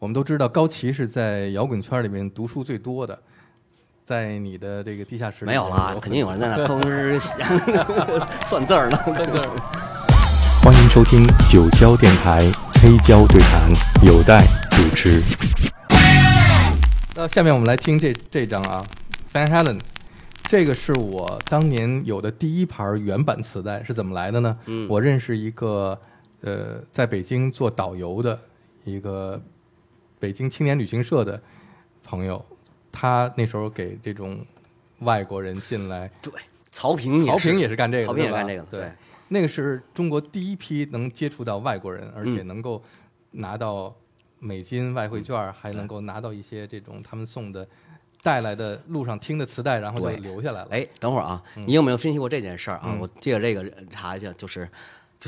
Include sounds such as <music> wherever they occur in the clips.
我们都知道高旗是在摇滚圈里面读书最多的，在你的这个地下室里没有了，肯定有人在那吭哧 <laughs> 算字儿呢。算字儿。欢迎收听九霄电台黑胶对谈，有待主持。那下面我们来听这这张啊，Van Halen，这个是我当年有的第一盘原版磁带，是怎么来的呢？嗯我认识一个呃，在北京做导游的一个北京青年旅行社的朋友，他那时候给这种外国人进来，对，曹平曹平也也是干这个的，曹平也干这个对对，那个是中国第一批能接触到外国人，而嗯且能够拿到美金外汇券儿，还能够拿到一些这种他们送的带来的路上听的磁带，然后就留下来了。哎，等会儿啊，嗯。你有没有分析过这件事儿啊？我借着这个查一下，就是就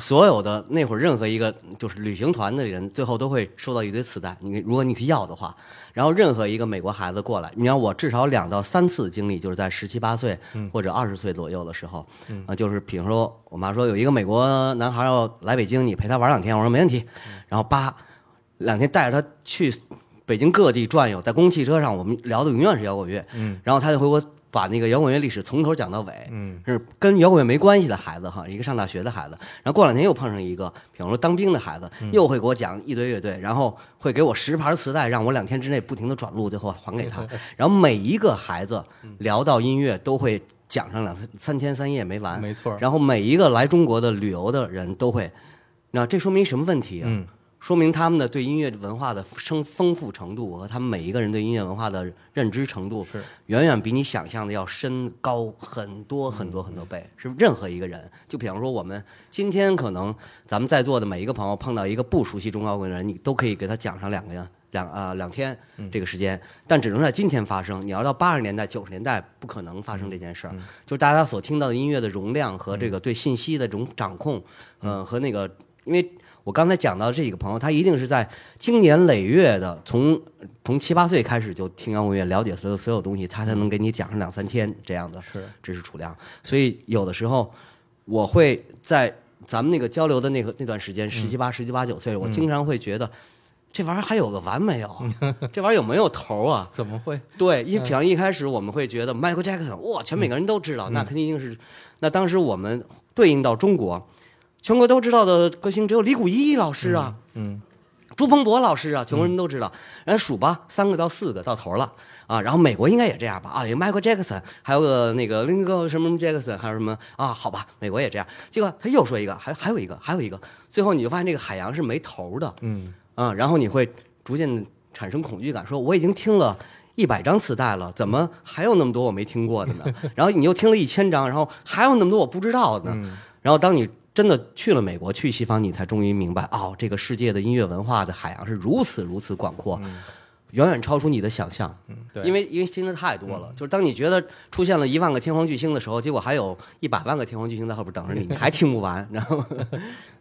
所有的那会儿任何一个就是旅行团的人，最后都会收到一堆磁带。你如果你去要的话，然后任何一个美国孩子过来，你让我至少两到三次经历，就是在十七八岁嗯。或者二十岁左右的时候，啊，就是比如说我妈说有一个美国男孩要来北京，你陪他玩两天，我说没问题，嗯。然后叭两天带着他去北京各地转悠，在公共汽车上，我们聊的永远是摇滚乐，嗯，然后他就会给我把那个摇滚乐历史从头讲到尾，嗯，是跟摇滚乐没关系的孩子哈，一个上大学的孩子，然后过两天又碰上一个，比方说当兵的孩子，嗯又会给我讲一堆乐队，然后会给我十盘磁带，让我两天之内不停的转录，最后还给他。<laughs> 然后每一个孩子嗯聊到音乐都会讲上两三三天三夜没完，没错。然后每一个来中国的旅游的人都会，那这说明什么问题啊？嗯，说明他们的对音乐文化的生丰富程度和他们每一个人对音乐文化的认知程度，是远远比你想象的要深高很多很多很多倍。是任何一个人，就比方说我们今天可能咱们在座的每一个朋友碰到一个不熟悉中摇滚的人，你都可以给他讲上两个两啊、两天这个时间，但只能在今天发生。你要到八十年代九十年代，不可能发生这件事儿。就是大家所听到的音乐的容量和这个对信息的这种掌控，嗯、和那个因为。我刚才讲到这几个朋友，他一定是在经年累月的，从从七八岁开始就听摇滚乐，了解所有所有东西，他才能给你讲上两三天这样的是知识储量。所以有的时候我会在咱们那个交流的那个那段时间，十七八、十七八九岁，我经常会觉得。这玩意儿还有个完没有？这玩意儿有没有头啊？<laughs> 怎么会？对，一比方一开始我们会觉得 Michael Jackson，哇，全每个人都知道，那肯定是。那当时我们对应到中国，全国都知道的歌星只有李谷一老师啊，嗯，朱鹏博老师啊，全国人都知道。然后数吧，三个到四个到头了啊。然后美国应该也这样吧？啊，有 Michael Jackson，还有个那个另一个什么 Jackson，还有什么啊？好吧，美国也这样。结果他又说一个，还还有一个，还有一个，最后你就发现这个海洋是没头的。嗯啊，然后你会逐渐产生恐惧感，说我已经听了一百张磁带了，怎么还有那么多我没听过的呢？<laughs> 然后你又听了一千张，然后还有那么多我不知道的呢。嗯然后当你真的去了美国，去西方，你才终于明白，哦，这个世界的音乐文化的海洋是如此如此广阔，远远超出你的想象。嗯，对，因为因为听的太多了，就是当你觉得出现了一万个天皇巨星的时候，结果还有一百万个天皇巨星在后边等着你，你还听不完。你知道吗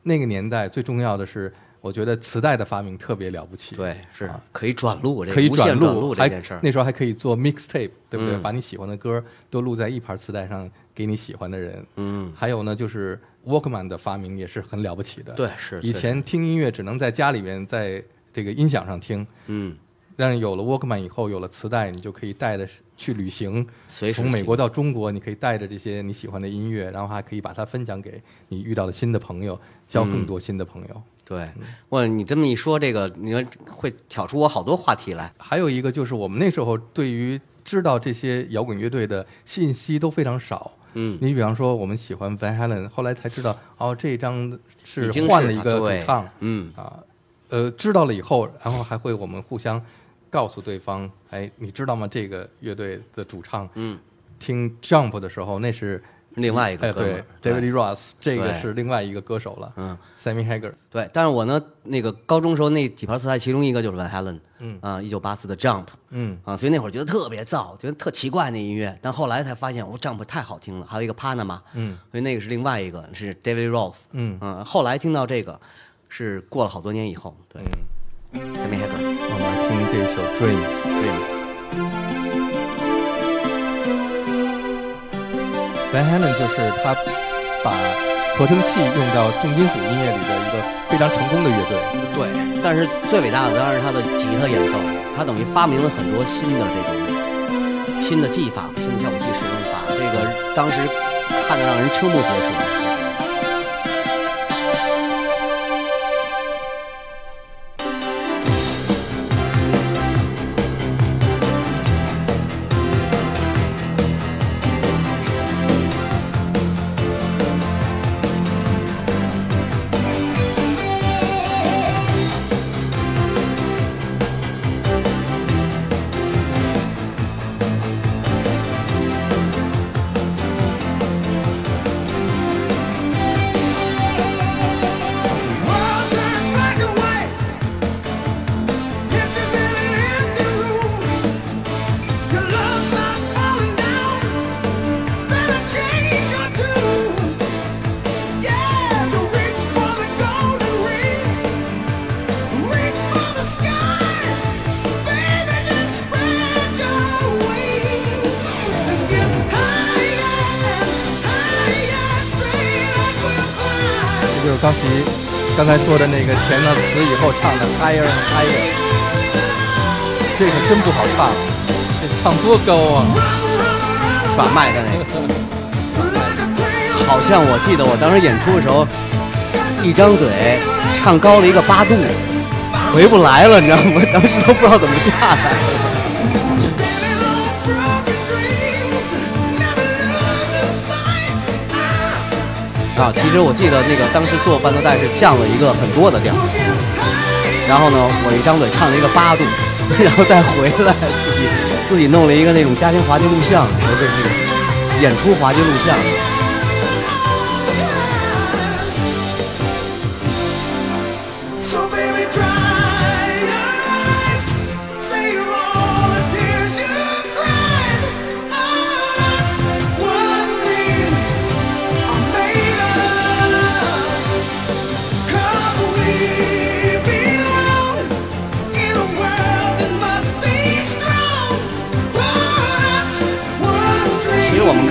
那个年代最重要的是，我觉得磁带的发明特别了不起。对，是啊可以转录，这可以转录，还这件事儿。那时候还可以做 mixtape，对不对？嗯把你喜欢的歌都录在一盘磁带上，给你喜欢的人。嗯，还有呢，就是 Walkman 的发明也是很了不起的。，对，是以前听音乐只能在家里边，在这个音响上听，嗯，但是有了 Walkman 以后，有了磁带，你就可以带着去旅行，从美国到中国，你可以带着这些你喜欢的音乐，然后还可以把它分享给你遇到的新的朋友，交嗯更多新的朋友。对，哇，你这么一说，这个你说会挑出我好多话题来。还有一个就是我们那时候对于知道这些摇滚乐队的信息都非常少。嗯，你比方说，我们喜欢 Van Halen，后来才知道哦，这一张是换了一个主唱嗯，啊。呃，知道了以后，然后还会我们互相告诉对方，哎，你知道吗？这个乐队的主唱，嗯，听 Jump 的时候，那是另外一个哎，对哥们儿对，David Ross，这个是另外一个歌手了嗯，，Sammy Hagar。对，但是我呢，那个高中时候那几盘磁带，其中一个就是 Van Halen，嗯。啊，一九八四的 Jump，嗯。啊，所以那会儿觉得特别燥，觉得特奇怪那音乐，但后来才发现，哦，Jump 太好听了，还有一个 Panama，嗯。所以那个是另外一个是 David Ross，嗯。嗯，后来听到这个是过了好多年以后，对。嗯，，Sammy Hagar 我们来听这首 Dreams。Dreams，Van Halen 就是他把合成器用到重金属音乐里的一个非常成功的乐队。对，但是最伟大的当然是他的吉他演奏，他等于发明了很多新的这种新的技法、新的效果器使用法，这个当时看得让人瞠目结舌。刚才说的那个填了词以后唱的 higher and higher，这个真不好唱，这唱多高啊！耍麦的那个，好像我记得我当时演出的时候，一张嘴唱高了一个八度，回不来了，你知道吗？当时都不知道怎么下来。啊，其实我记得那个当时做伴奏带是降了一个很多的调，然后呢，我一张嘴唱了一个八度，<laughs> 然后再回来自己自己弄了一个那种家庭滑稽录像，不是这个演出滑稽录像。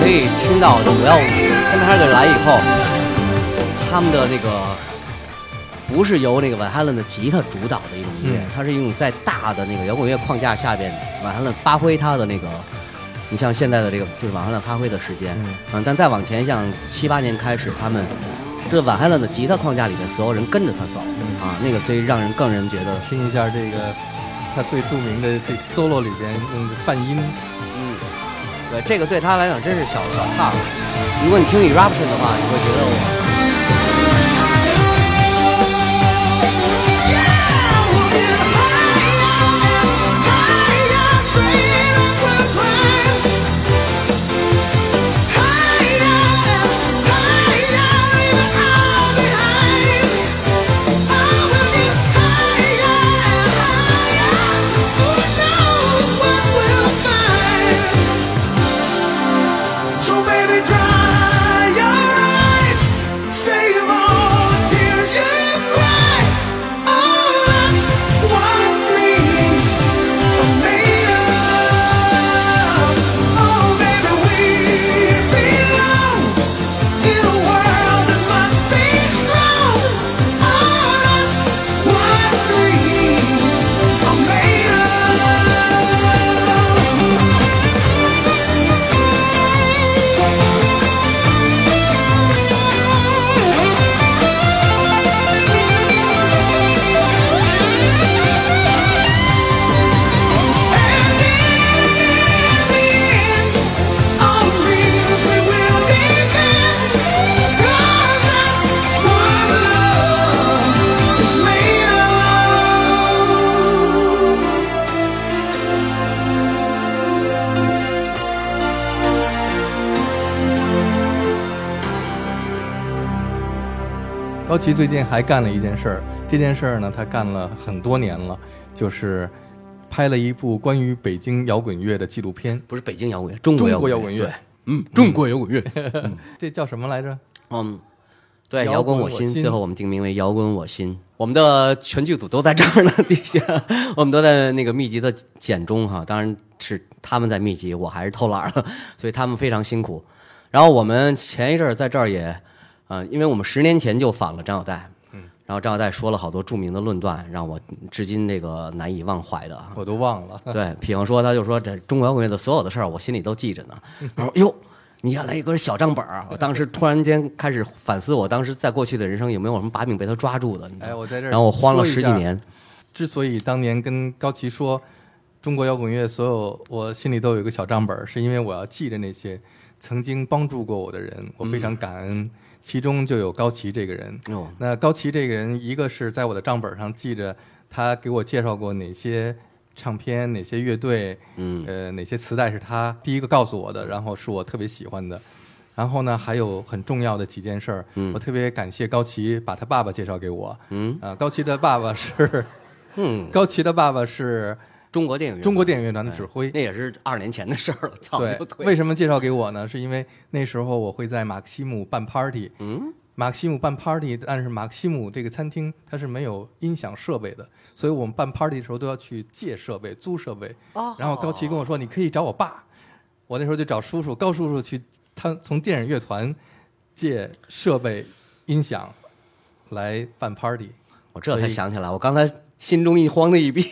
可以听到的，我要跟他这来以后，他们的那个不是由那个 Van Halen 的吉他主导的一种音乐，它是一种在大的那个摇滚乐框架下边，Van Halen 发挥他的那个，你像现在的这个就是 Van Halen 发挥的时间，嗯，但再往前像七八年开始，他们这 Van Halen 的吉他框架里面所有人跟着他走，啊，那个所以让人更人觉得听一下这个他最著名的这 solo 里边用的泛音。对，这个对他来讲真是小小菜。如果你听 Eruption 的话，你会觉得我。高奇最近还干了一件事儿，这件事儿呢，他干了很多年了，就是拍了一部关于北京摇滚乐的纪录片。不是北京摇滚乐，中国摇滚乐。嗯，中国摇滚乐。<laughs> 这叫什么来着？嗯，对，摇滚我心。最后我们定名为摇滚我心。我们的全剧组都在这儿呢，底下我们都在那个密集的剪中哈，当然是他们在密集，我还是偷懒了，所以他们非常辛苦。然后我们前一阵儿在这儿也。啊，因为我们十年前就访了张小戴，嗯，然后张小戴说了好多著名的论断，让我至今这个难以忘怀的啊。我都忘了。对，比方说，他就说这中国摇滚乐的所有的事儿，我心里都记着呢。然后哟，你要来一个小账本儿，我当时突然间开始反思，我当时在过去的人生有没有什么把柄被他抓住的？哎，我在这儿，然后我慌了十几。年。之所以当年跟高旗说中国摇滚乐所有，我心里都有一个小账本儿，是因为我要记着那些曾经帮助过我的人，我非常感恩。其中就有高旗这个人。哦，那高旗这个人，一个是在我的账本上记着他给我介绍过哪些唱片、哪些乐队，嗯呃，哪些磁带是他第一个告诉我的，然后是我特别喜欢的。然后呢，还有很重要的几件事儿，嗯我特别感谢高旗把他爸爸介绍给我。嗯啊，高旗的爸爸是嗯，<laughs> 高旗的爸爸是中国电影乐中国电影乐团的指挥。那也是二年前的事儿了，早对就，退为什么介绍给我呢？是因为那时候我会在马克西姆办 party，嗯，马克西姆办 party，但是马克西姆这个餐厅它是没有音响设备的，所以我们办 party 的时候都要去借设备、租设备。哦然后高奇跟我说：“你可以找我爸。”我那时候就找叔叔高叔叔去，他从电影乐团借设备、音响来办 party。我这才想起来，我刚才心中一慌的一逼，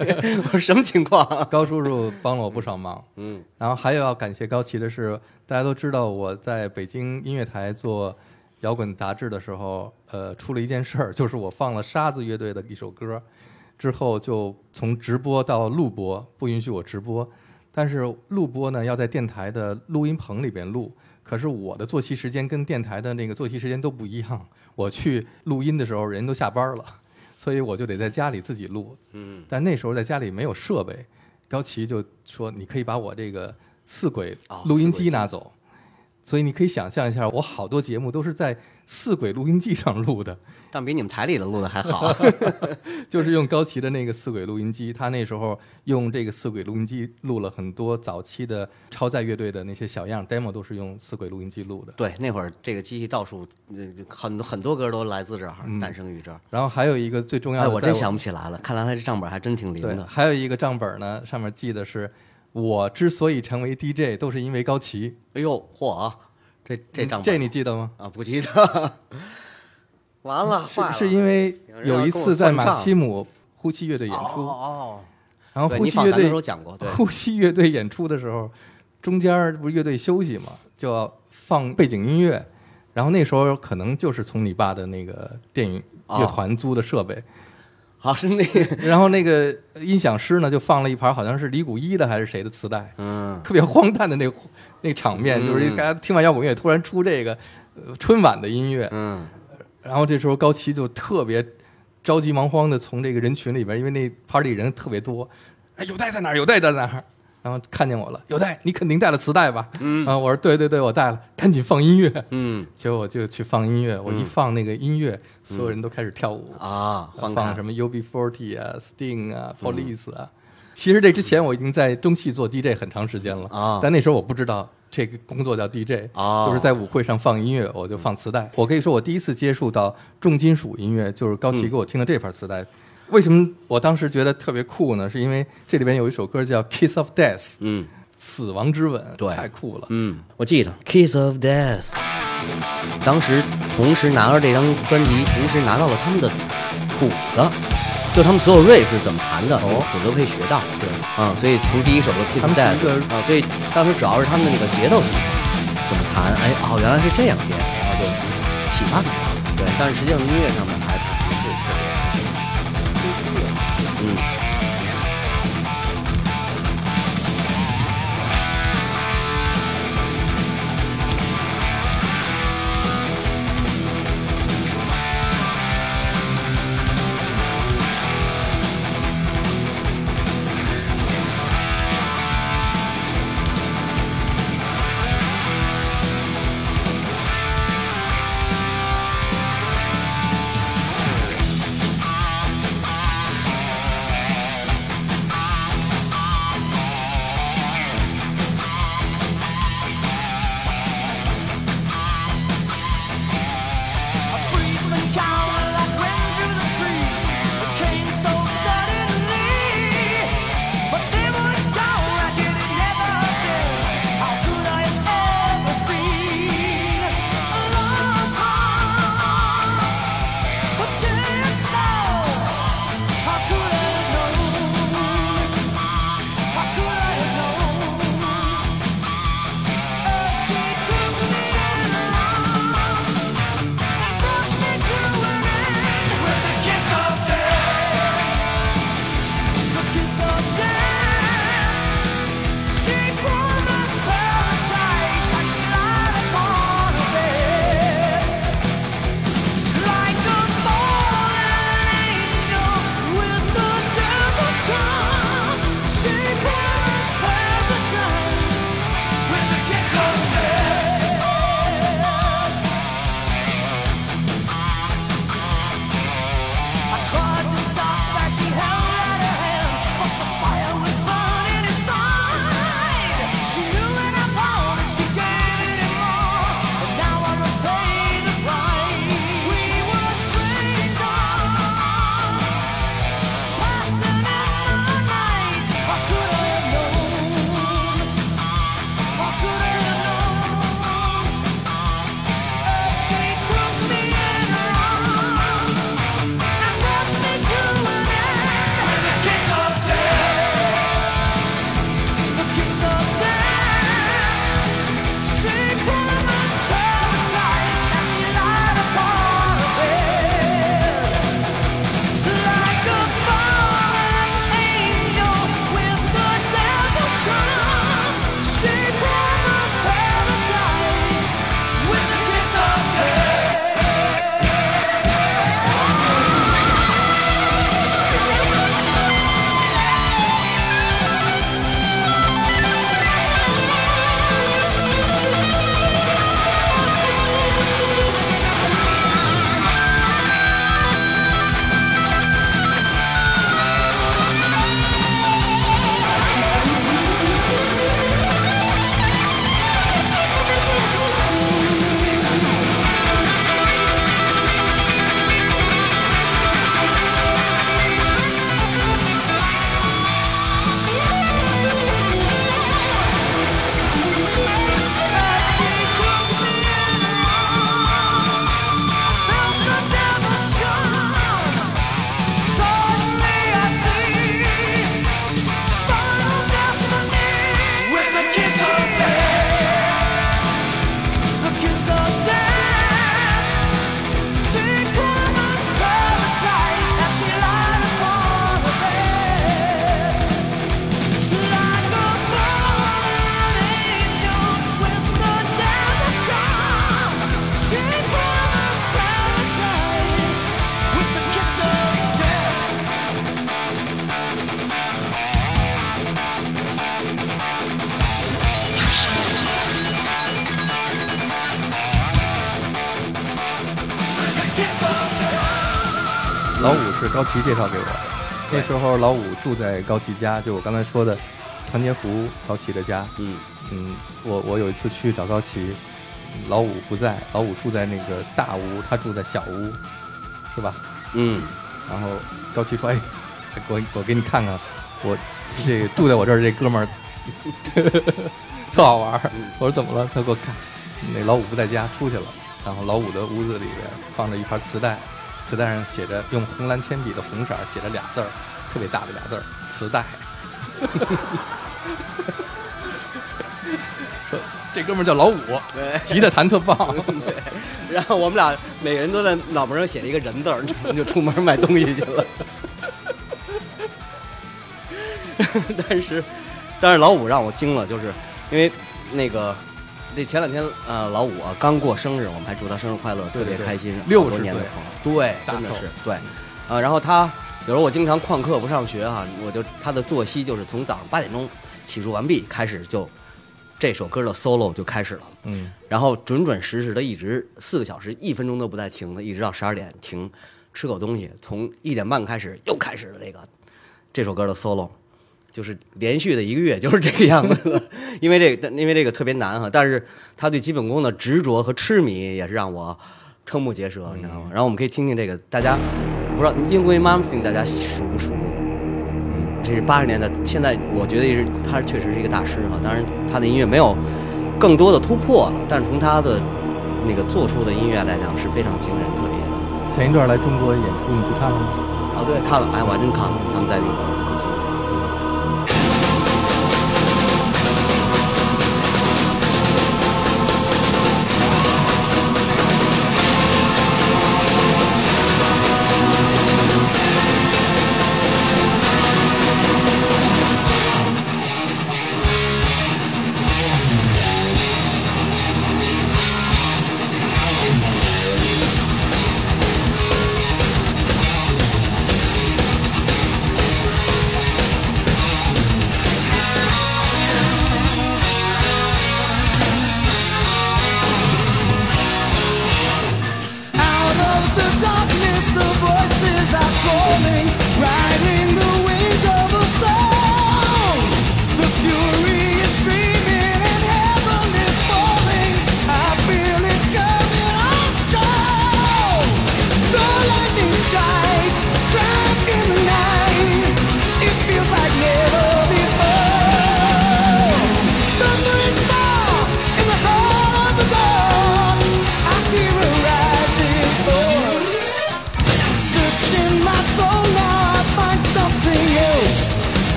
<laughs> 我说什么情况？高叔叔帮了我不少忙。嗯然后还有要感谢高旗的是，大家都知道我在北京音乐台做摇滚杂志的时候，呃，出了一件事儿，就是我放了沙子乐队的一首歌，之后就从直播到录播，不允许我直播。但是录播呢，要在电台的录音棚里边录，可是我的作息时间跟电台的那个作息时间都不一样。我去录音的时候，人都下班了，所以我就得在家里自己录。嗯，但那时候在家里没有设备，高旗就说：“你可以把我这个四轨哦录音机机拿走。所以你可以想象一下，我好多节目都是在四轨录音机上录的，<laughs> 但比你们台里的录的还好。<laughs> <laughs> 就是用高旗的那个四轨录音机。他那时候用这个四轨录音机录了很多早期的超载乐队的那些小样 demo，都是用四轨录音机录的。对，那会儿这个机器到处，呃很多很多歌都来自这儿，诞生于这儿。然后还有一个最重要哎，的，我真想不起来了，看来他这账本还真挺灵，的。还有一个账本呢，上面记的是我之所以成为 DJ，都是因为高旗。哎呦，嚯啊！这这账本这你记得吗？啊不记得，<laughs> 完了，了是是因为有一次在马西姆呼吸乐队演哦出，哦，然后呼吸乐队呼吸乐队演出的时候，中间儿不是乐队休息嘛，就要放背景音乐，然后那时候可能就是从你爸的那个电影乐团租的设备，好是那个，<laughs> 然后那个音响师呢就放了一盘好像是李谷一的还是谁的磁带，嗯，特别荒诞的那个那个场面，就是大家听完摇滚乐突然出这个、呃春晚的音乐，嗯，然后这时候高旗就特别着急忙慌的从这个人群里边，因为那 party 人特别多，哎，有带在哪儿？有带在哪儿？然后看见我了，有带，你肯定带了磁带吧？嗯啊，我说对对对，我带了，赶紧放音乐。嗯结果我就去放音乐，我一放那个音乐，所有人都开始跳舞，啊，放什么 UB40 啊、Sting 啊、Police 啊。其实这之前我已经在中戏做 DJ 很长时间了啊但那时候我不知道这个工作叫 DJ，、啊就是在舞会上放音乐，我就放磁带。我可以说我第一次接触到重金属音乐，就是高旗给我听的这盘磁带。为什么我当时觉得特别酷呢？是因为这里边有一首歌叫《Kiss of Death》，嗯。死亡之吻，对。太酷了。嗯，我记得《Kiss of Death》，当时同时拿着这张专辑，同时拿到了他们的谱子，就他们所有 riff 是怎么弹的，哦。谱子都可以学到。对，啊，所以从第一首的《Kiss 他 of 们 Death 啊，所以当时主要是他们的那个节奏怎么弹，哎，哦，原来是这样编，然后就启发很大。对，但是实际上音乐上面高旗介绍给我的。那时候老五住在高旗家，就我刚才说的团结湖高旗的家。嗯嗯，我我有一次去找高旗，老五不在，老五住在那个大屋，他住在小屋，是吧？嗯，然后高旗说：“ <laughs> 哎，我我给你看看，我这个住在我这儿这哥们儿 <laughs> 特好玩儿。”我说：“怎么了？”他给我看，那老五不在家，出去了。然后老五的屋子里边放着一盘磁带，磁带上写着用红蓝铅笔的红色写着俩字儿，特别大的俩字儿“磁带”。<laughs> 这哥们儿叫老五，<laughs> 对。吉他弹特棒。<laughs> 然后我们俩每个人都在脑门上写了一个人字儿，就出门买东西去了。但是，但是老五让我惊了，就是因为那个这前两天呃，老五啊刚过生日，我们还祝他生日快乐，特对对对别开心，六十年的朋友，对，真的是对。啊，然后他有时候我经常旷课不上学哈、我就他的作息就是从早上八点钟洗漱完毕开始就这首歌的 solo 就开始了。嗯，然后准准时时的一直四个小时，一分钟都不带停的，一直到十二点停，吃口东西。从一点半开始又开始了这个这首歌的 solo，就是连续的一个月就是这个样子的。<laughs> 因为这个，因为这个特别难哈，但是他对基本功的执着和痴迷也是让我瞠目结舌，你知道吗？然后我们可以听听这个，大家不知道英国 m o m s i n 大家熟不熟？嗯，这是八十年代，现在我觉得也是他确实是一个大师哈。当然，他的音乐没有更多的突破了，但是从他的那个做出的音乐来讲是非常惊人、特别的。前一段来中国演出，你去看了吗？啊，对，看了，哎，我还真看了，他们在那个高速。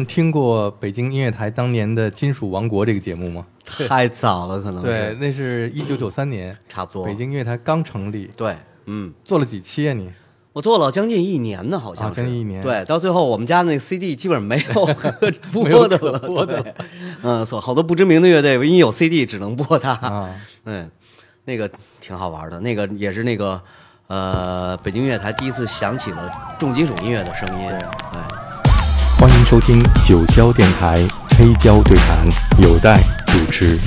人听过北京音乐台当年的《金属王国》这个节目吗？<laughs> 太早了，可能对，那是一九九三年，差不多。北京音乐台刚成立，对，嗯，做了几期啊你？我做了将近一年呢，好像啊将近一年对，到最后我们家那个 CD 基本上没有可 <laughs> 播的了，可播的对。嗯，所好多不知名的乐队，唯一有 CD 只能播它。啊，<laughs> 嗯，那个挺好玩的，那个也是那个呃，北京音乐台第一次响起了重金属音乐的声音。对，欢迎收听九霄电台黑胶对谈，有待主持。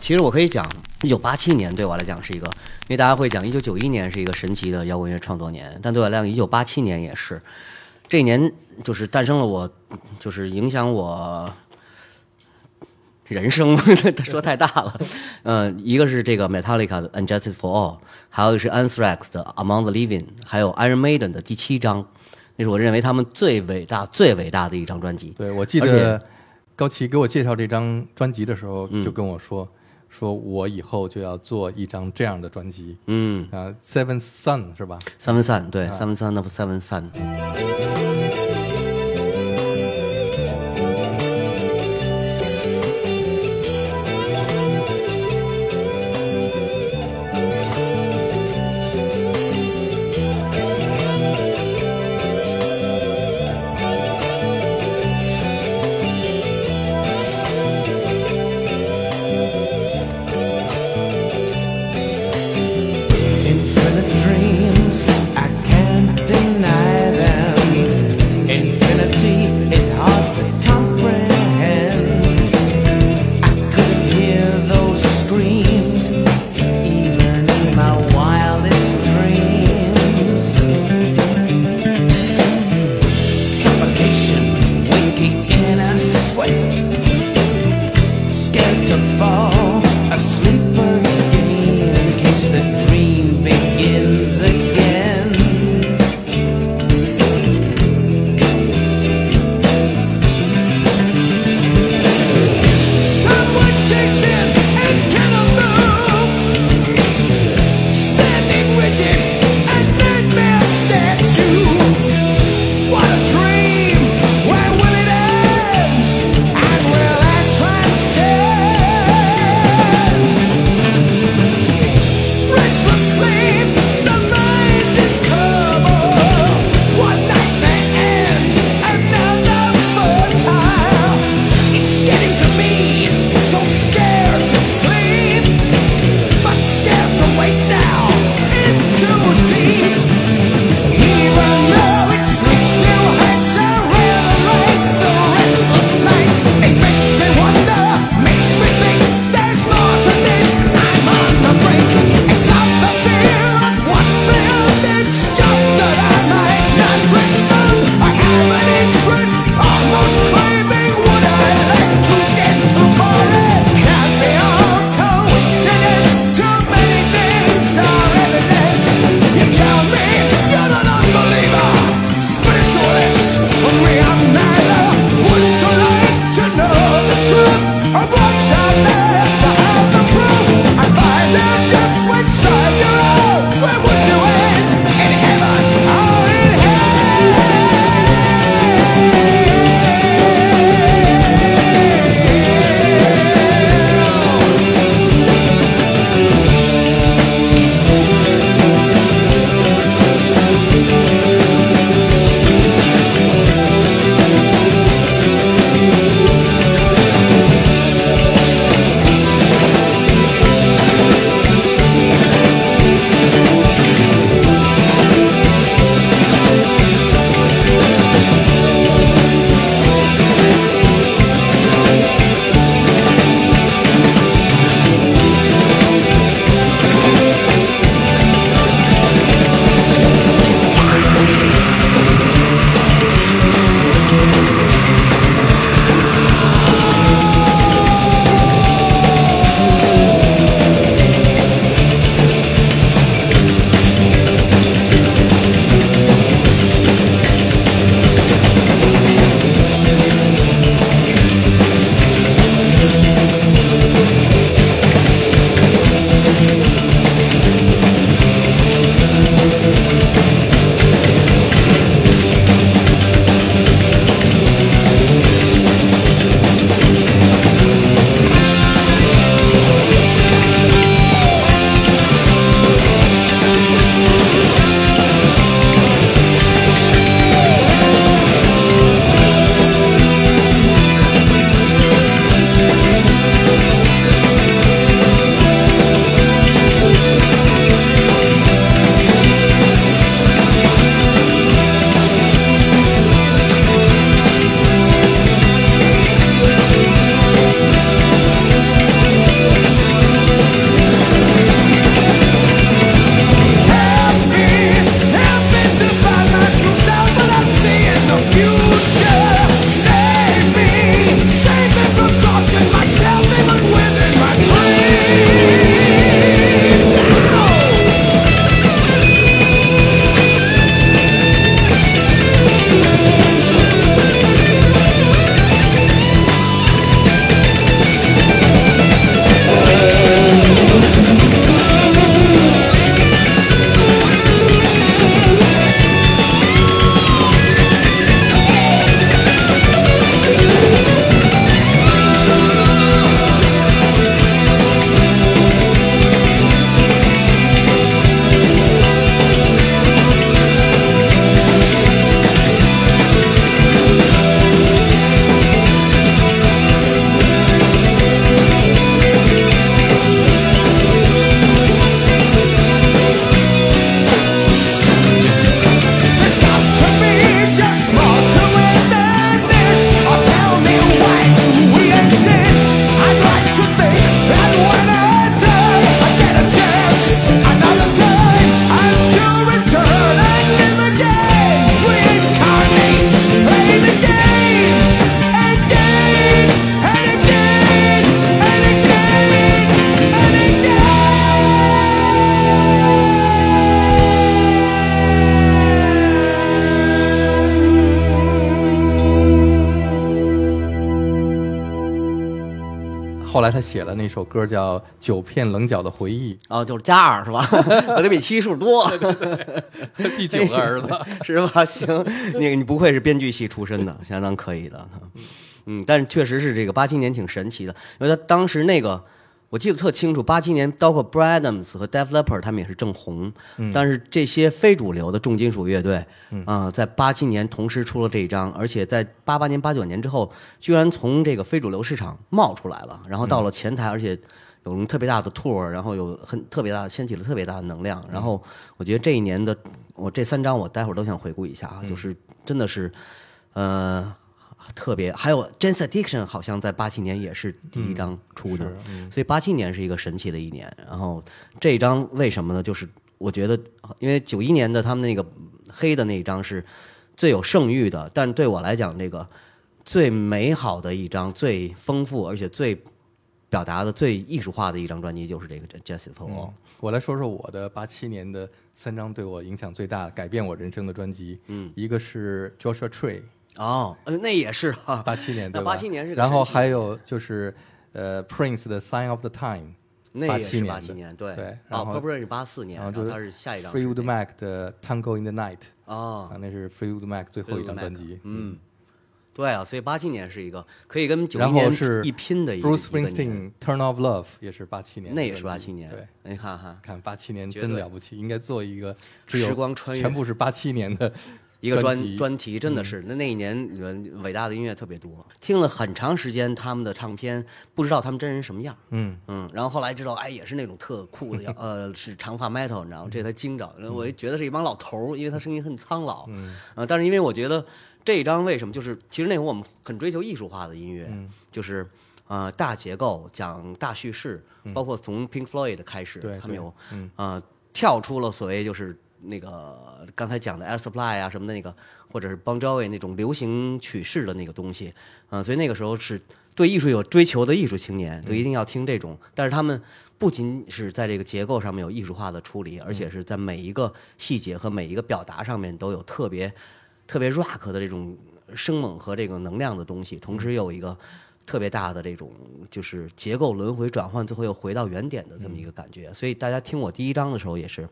其实我可以讲，一九八七年对我来讲是一个，因为大家会讲一九九一年是一个神奇的摇滚乐创作年，但对我来讲，一九八七年也是。这一年就是诞生了我，就是影响我人生，<laughs> 说太大了。嗯，一个是这个 Metallica 的《Unjustice for All》，还有一个是 Anthrax 的《Among the Living》，还有 Iron Maiden 的第七章，那是我认为他们最伟大、最伟大的一张专辑。对，我记得高旗给我介绍这张专辑的时候，嗯就跟我说，说我以后就要做一张这样的专辑。嗯，啊，Seven Sun 是吧？？Seven Sun，，对，，seven sun of seven sun。写了那首歌叫《九片棱角的回忆哦，就是加二是吧？<laughs> 我得比七数多，<laughs>》，第九个儿子。<laughs> 是吧？行，那个你不愧是编剧系出身的，相当可以的。嗯，但是确实是这个八七年挺神奇的，因为他当时那个我记得特清楚，八七年包括 Brad Adams 和 Def Leppard 他们也是正红，但是这些非主流的重金属乐队啊、在八七年同时出了这一张，而且在八八年、八九年之后，居然从这个非主流市场冒出来了，然后到了前台，而且。有特别大的 tour，然后有很特别大，掀起了特别大的能量。然后我觉得这一年的我这三张，我待会儿都想回顾一下啊，就是真的是，呃，特别。还有 Jazz Addiction 好像在八七年也是第一张出的，所以八七年是一个神奇的一年。然后这一张为什么呢？就是我觉得，因为九一年的他们那个黑的那一张是最有盛誉的，但对我来讲，这个最美好的一张、最丰富而且最表达的最艺术化的一张专辑就是这个《Justice for All》。我来说说我的八七年的三张对我影响最大、改变我人生的专辑。嗯，一个是 Joshua Tree，哦，呃，那也是哈，八七年对那吧？87年是然后还有就是呃 Prince 的 Sign of the Time，那也87是八七年，对对哦然后 p u r p 是八四年，然后就是他是下一张个 Mac 的 Tango in the Night，哦啊，，那是 Fleetwood Mac 最后一张专辑。嗯，对啊，所以八七年是一个可以跟九一然后年是一拼的一个 Bruce Springsteen Turn of Love 也是八七年的，那也是八七年，对，，你看哈看八七年真了不起，应该做一个只有时光穿越全部是八七年的一个专辑专题，真的是那那一年呃伟大的音乐特别多，听了很长时间他们的唱片，不知道他们真人什么样，嗯。嗯，然后后来知道，哎，也是那种特酷的，<laughs> 呃，是长发 metal，你知道吗？这才惊着，然后我就觉得是一帮老头儿，因为他声音很苍老，嗯，呃，但是因为我觉得这一张为什么就是，其实那会儿我们很追求艺术化的音乐，就是呃大结构讲大叙事，包括从 Pink Floyd 开始，他们有呃跳出了所谓就是那个刚才讲的 Air Supply 啊什么的那个，或者是 Bon Jovi 那种流行曲式的那个东西，啊、所以那个时候是对艺术有追求的艺术青年，就一定要听这种。但是他们不仅是在这个结构上面有艺术化的处理，而且是在每一个细节和每一个表达上面都有特别特别 rock 的这种生猛和这个能量的东西，同时又有一个。特别大的这种就是结构轮回转换，最后又回到原点的这么一个感觉。所以大家听我第一章的时候也是，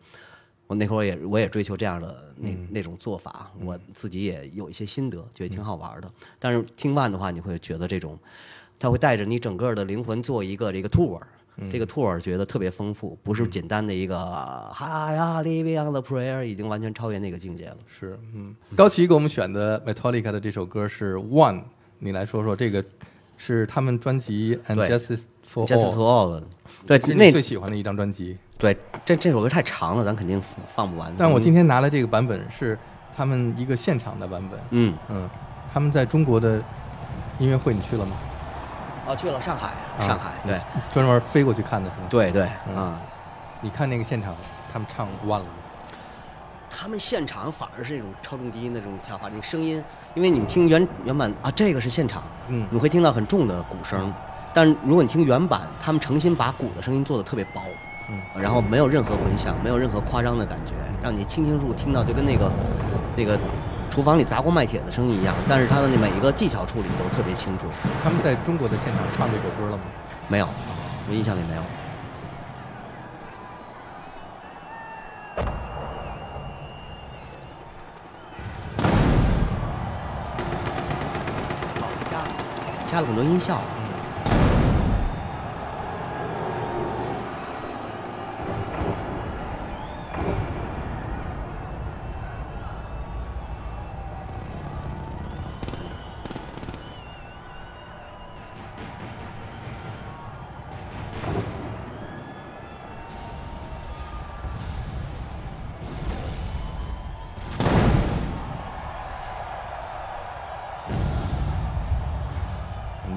我那会儿也我也追求这样的那、那种做法，我自己也有一些心得，觉得挺好玩的。但是听完的话，你会觉得这种，它会带着你整个的灵魂做一个这个 tour。这个 tour 觉得特别丰富，不是简单的一个“哈呀，Living on the Prayer”，已经完全超越那个境界了。是，嗯，高奇给我们选的 Metallica 的这首歌是 One，你来说说这个是他们专辑《Justice for All for》，all 的，对，是那你最喜欢的一张专辑。对这这首歌太长了，咱肯定放不完。但我今天拿来这个版本是他们一个现场的版本，嗯，嗯，他们在中国的音乐会你去了吗？哦，去了上海，啊上海，对，专门飞过去看的是吗？对对嗯啊。你看那个现场，他们唱 One 了吗？他们现场反而是那种超重低音的这种跳法，那个声音，因为你们听原原版啊，这个是现场，嗯你会听到很重的鼓声，但如果你听原版，他们诚心把鼓的声音做的特别薄，嗯，然后没有任何混响，没有任何夸张的感觉，让你清清楚楚听到就跟那个那个厨房里砸锅卖铁的声音一样，但是它的那每一个技巧处理都特别清楚，他们在中国的现场唱这首歌了吗？没有，我印象里没有。加了很多音效。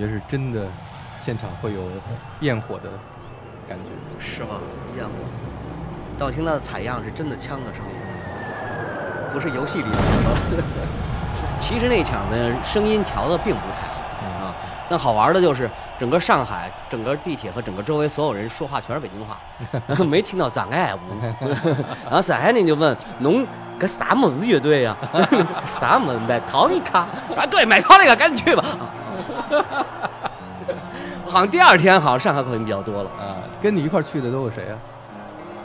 觉是真的，现场会有焰火的感觉。是吗？焰火。但我听到的采样是真的枪的声音，不是游戏里的那个。<laughs> 其实那场的声音调的并不太好啊，但好玩的就是整个上海、整个地铁和整个周围所有人说话全是北京话，<laughs> 没听到咱爱屋。<laughs> 然后上海人就问：“侬搿啥么子乐队呀？啥么买陶丽卡？啊，对，买陶丽卡，赶紧去吧。啊好像第二天好像上海口音比较多了，啊，跟你一块儿去的都有谁啊？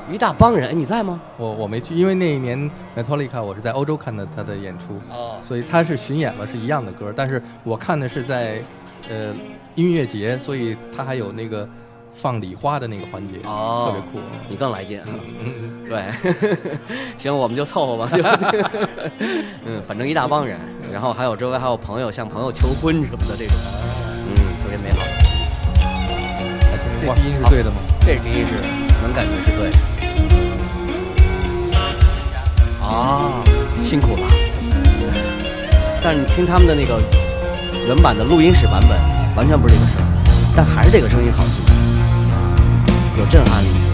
一大帮人。哎，你在吗？我我没去，因为那一年 Metallica 我是在欧洲看的他的演出，哦，所以他是巡演嘛，是一样的歌，但是我看的是在呃音乐节，所以他还有那个放礼花的那个环节，哦特别酷。你更来劲。嗯嗯嗯，对，<laughs> 行，我们就凑合吧。就 <laughs> 嗯，反正一大帮人，然后还有周围还有朋友向朋友求婚什么的这种，嗯，特别美好。这低音是对的吗？这低音是能感觉是对的。啊，辛苦了。但是你听他们的那个原版的录音室版本，完全不是这个声儿，但还是这个声音好听，有震撼力。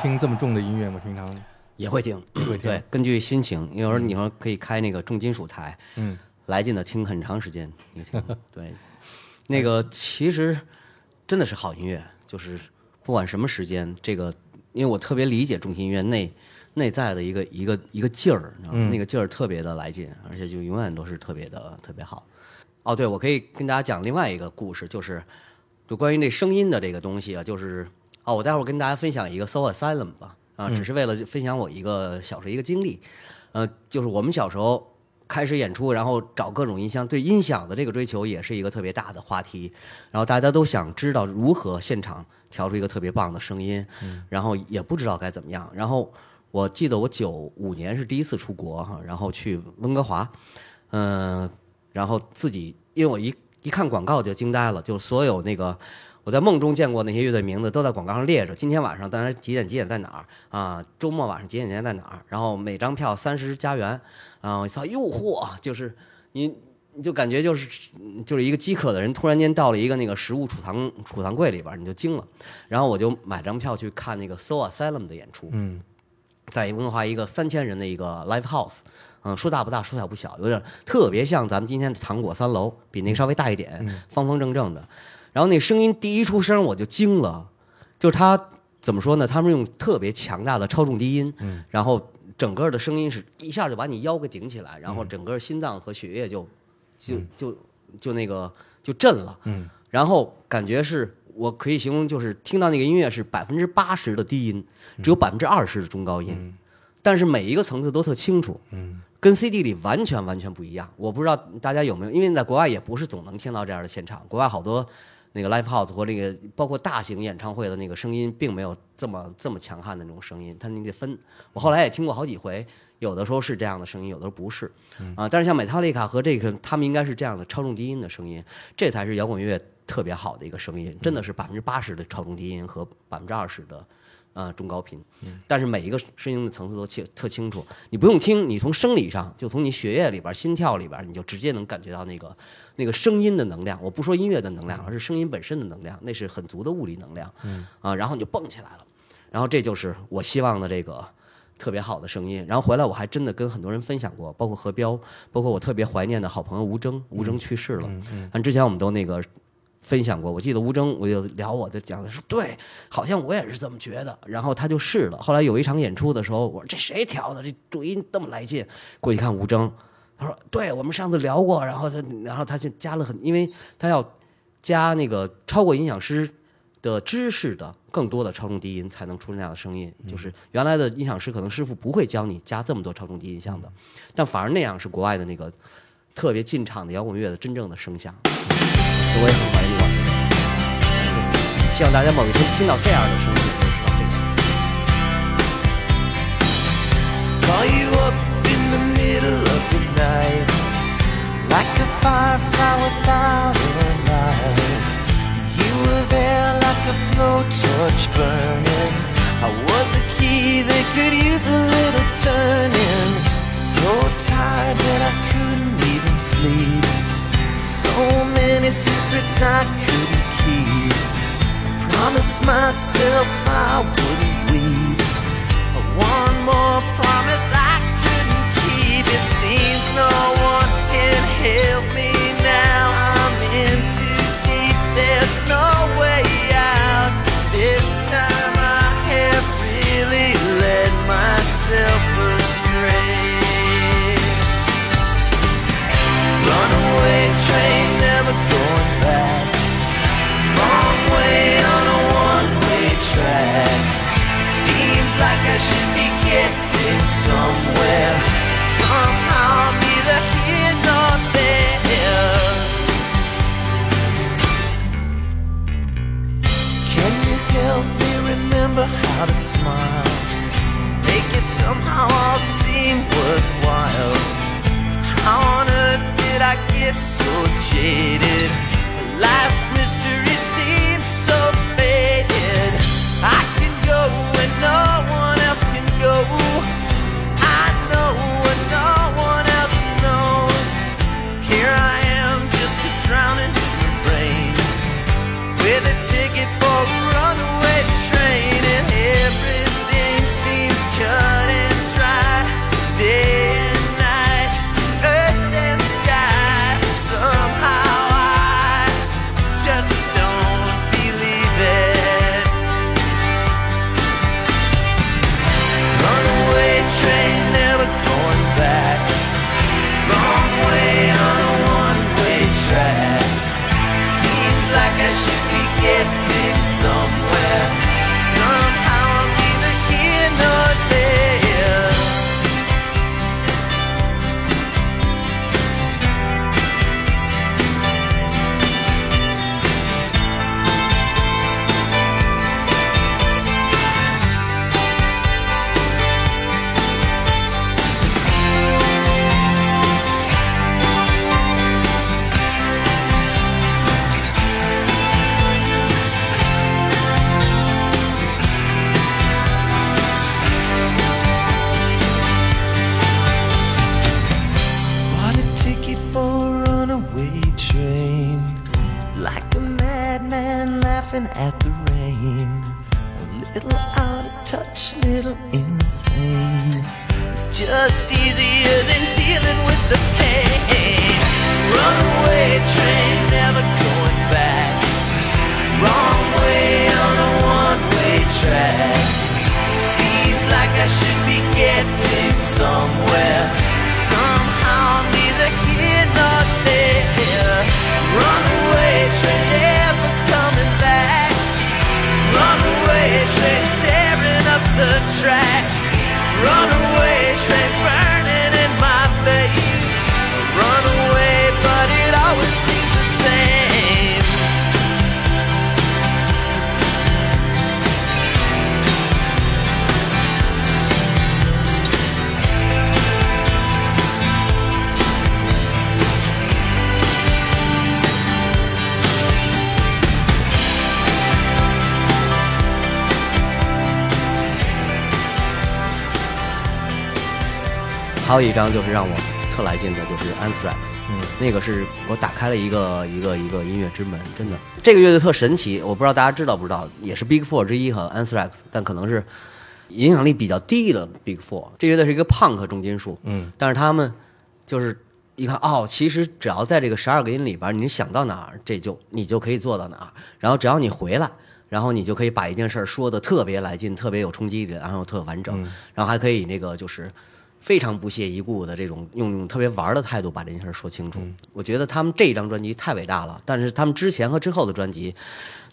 听这么重的音乐吗？平常？也会听，也会听。对，根据心情，有时候你说可以开那个重金属台，嗯，来劲的听很长时间，你听，<laughs> 对，那个其实真的是好音乐，就是不管什么时间，这个因为我特别理解重型音乐内内在的一个一个一个劲儿，你知道吗？那个劲儿特别的来劲，而且就永远都是特别的特别好。哦，对，我可以跟大家讲另外一个故事，就是就关于那声音的这个东西啊，就是哦，我待会儿跟大家分享一个 Soul Asylum 吧，啊，只是为了分享我一个小时候一个经历，呃，就是我们小时候开始演出，然后找各种音箱，对音响的这个追求也是一个特别大的话题，然后大家都想知道如何现场调出一个特别棒的声音，然后也不知道该怎么样，然后我记得我九五年是第一次出国哈，然后去温哥华，嗯、然后自己因为我一一看广告就惊呆了，就所有那个我在梦中见过那些乐队名字都在广告上列着，今天晚上当然几点几点在哪儿啊？周末晚上几点几点在哪儿？然后每张票三十加元，啊，我操，诱惑就是你。你就感觉就是就是一个饥渴的人，突然间到了一个那个食物储藏储藏柜里边，你就惊了。然后我就买张票去看那个 Soul Asylum 的演出，嗯在温哥华一个三千人的一个 live house，嗯，说大不大，说小不小，有点特别像咱们今天的糖果三楼，比那个稍微大一点，方方正正的。然后那声音第一出声我就惊了，就是他怎么说呢？他们用特别强大的超重低音，然后整个的声音是一下就把你腰给顶起来，然后整个心脏和血液就就就就那个就震了，嗯，然后感觉是我可以形容就是听到那个音乐是百分之八十的低音，只有百分之二十的中高音，但是每一个层次都特清楚，嗯，跟 CD 里完全完全不一样。我不知道大家有没有，因为在国外也不是总能听到这样的现场，国外好多那个 live house 和那个包括大型演唱会的那个声音，并没有这么这么强悍的那种声音，它你得分。我后来也听过好几回，有的时候是这样的声音，有的时候不是，啊，但是像 Metallica 和这个，他们应该是这样的超重低音的声音，这才是摇滚乐特别好的一个声音，真的是百分之八十的超重低音和百分之二十的。呃，中高频，但是每一个声音的层次都清特清楚，你不用听，你从生理上，就从你血液里边、心跳里边，你就直接能感觉到那个那个声音的能量。我不说音乐的能量，而是声音本身的能量，那是很足的物理能量。嗯，啊，然后你就蹦起来了，然后这就是我希望的这个特别好的声音。然后回来我还真的跟很多人分享过，包括何彪，包括我特别怀念的好朋友吴征，吴征去世了。嗯嗯，但之前我们都那个。分享过，我记得吴征，我就聊我就讲的说，对，好像我也是这么觉得。然后他就试了。后来有一场演出的时候，我说这谁调的？这主音这么来劲。过去看吴征，他说，对我们上次聊过。然后他，然后他就加了很，因为他要加那个超过音响师的知识的更多的超重低音，才能出那样的声音。就是原来的音响师可能师傅不会教你加这么多超重低音箱的，但反而那样是国外的那个特别进场的摇滚乐的真正的声响。我也很怀念我。希望大家某一天听到这样的声音，就知道这个。 Call you up in the middle of the night Like a firefly without a light You were there like a blowtorch burning I was a key that could use a little turning So tired that I couldn't even sleep So secrets I couldn't keep. Promised myself I wouldn't weep one more promise I couldn't keep. It seems no one can help somewhere. Somehow, neither here nor there. Can you help me remember how to smile? Make it somehow all seem worthwhile. How on earth did I get so jaded? Life's mystery seems so faded. I can go 还有一张就是让我特来劲的，就是 Anthrax。嗯，那个是我打开了一个一个一个音乐之门，真的。这个乐队特神奇，我不知道大家知道不知道，也是 Big Four 之一和 Anthrax，但可能是影响力比较低的 Big Four。这乐队是一个 punk 重金属，嗯，但是他们就是一看哦，其实只要在这个十二个音里边，你想到哪儿，这就你就可以做到哪儿。然后只要你回来，然后你就可以把一件事儿说的特别来劲，特别有冲击力，然后特完整，然后还可以那个就是。非常不屑一顾的这种用用特别玩的态度把这件事儿说清楚，我觉得他们这张专辑太伟大了，但是他们之前和之后的专辑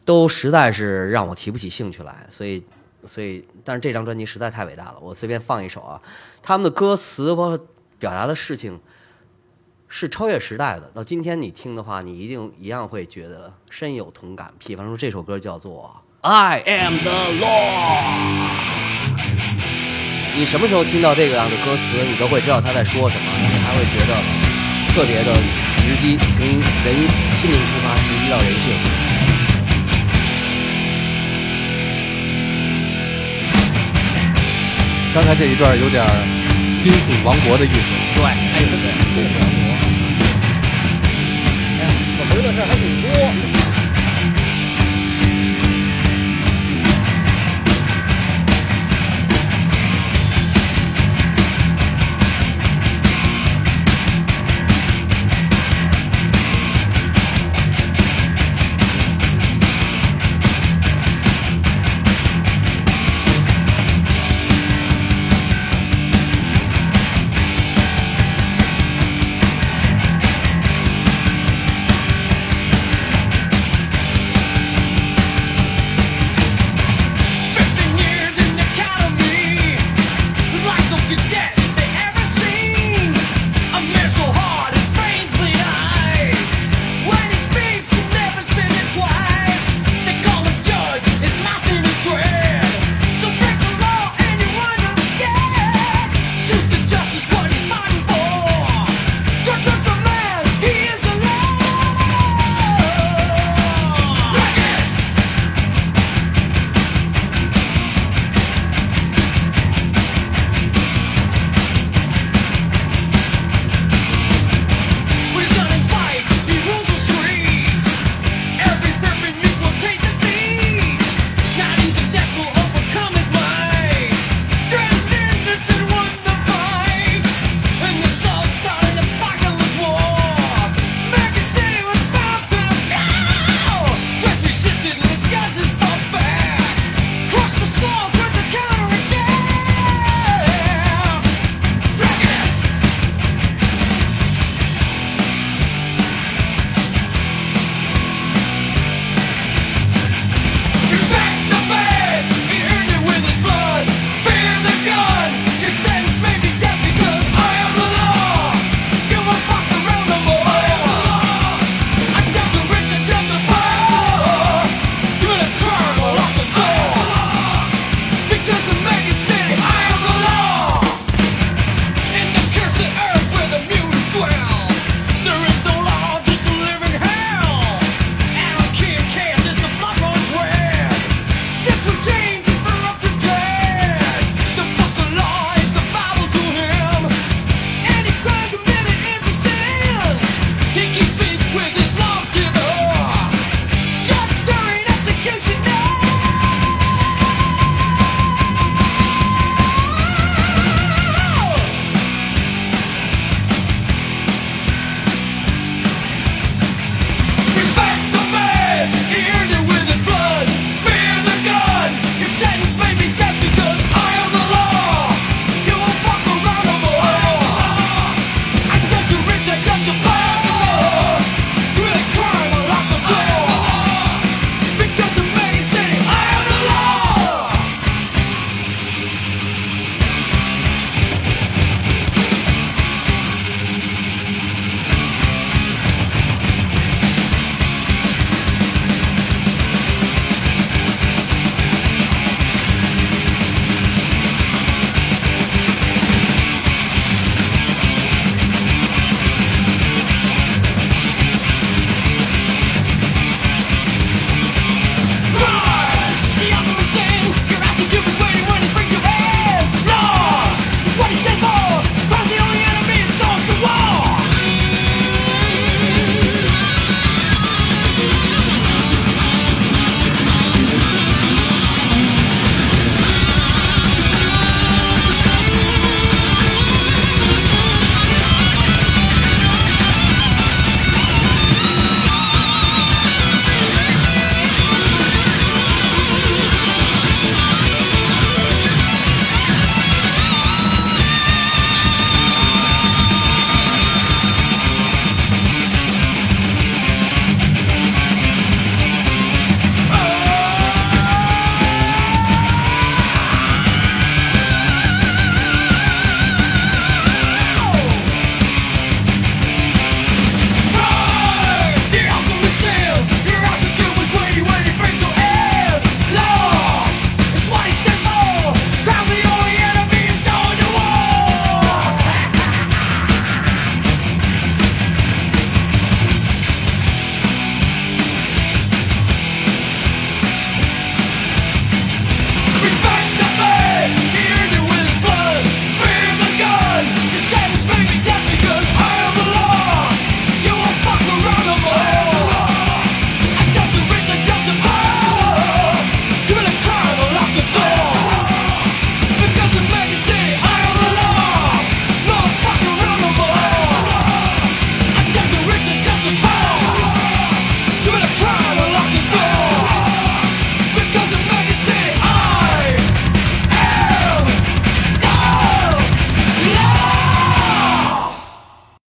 都实在是让我提不起兴趣来，所以所以但是这张专辑实在太伟大了，我随便放一首啊，他们的歌词包括表达的事情是超越时代的，到今天你听的话，你一定一样会觉得深有同感。比方说这首歌叫做《I Am the Law》。你什么时候听到这个样的歌词，你都会知道他在说什么，你还会觉得特别的直击，从人心灵出发，直击到人性。刚才这一段有点儿金属王国的意思。对，哎，对对，这个王国。哎呀，我回的事儿还挺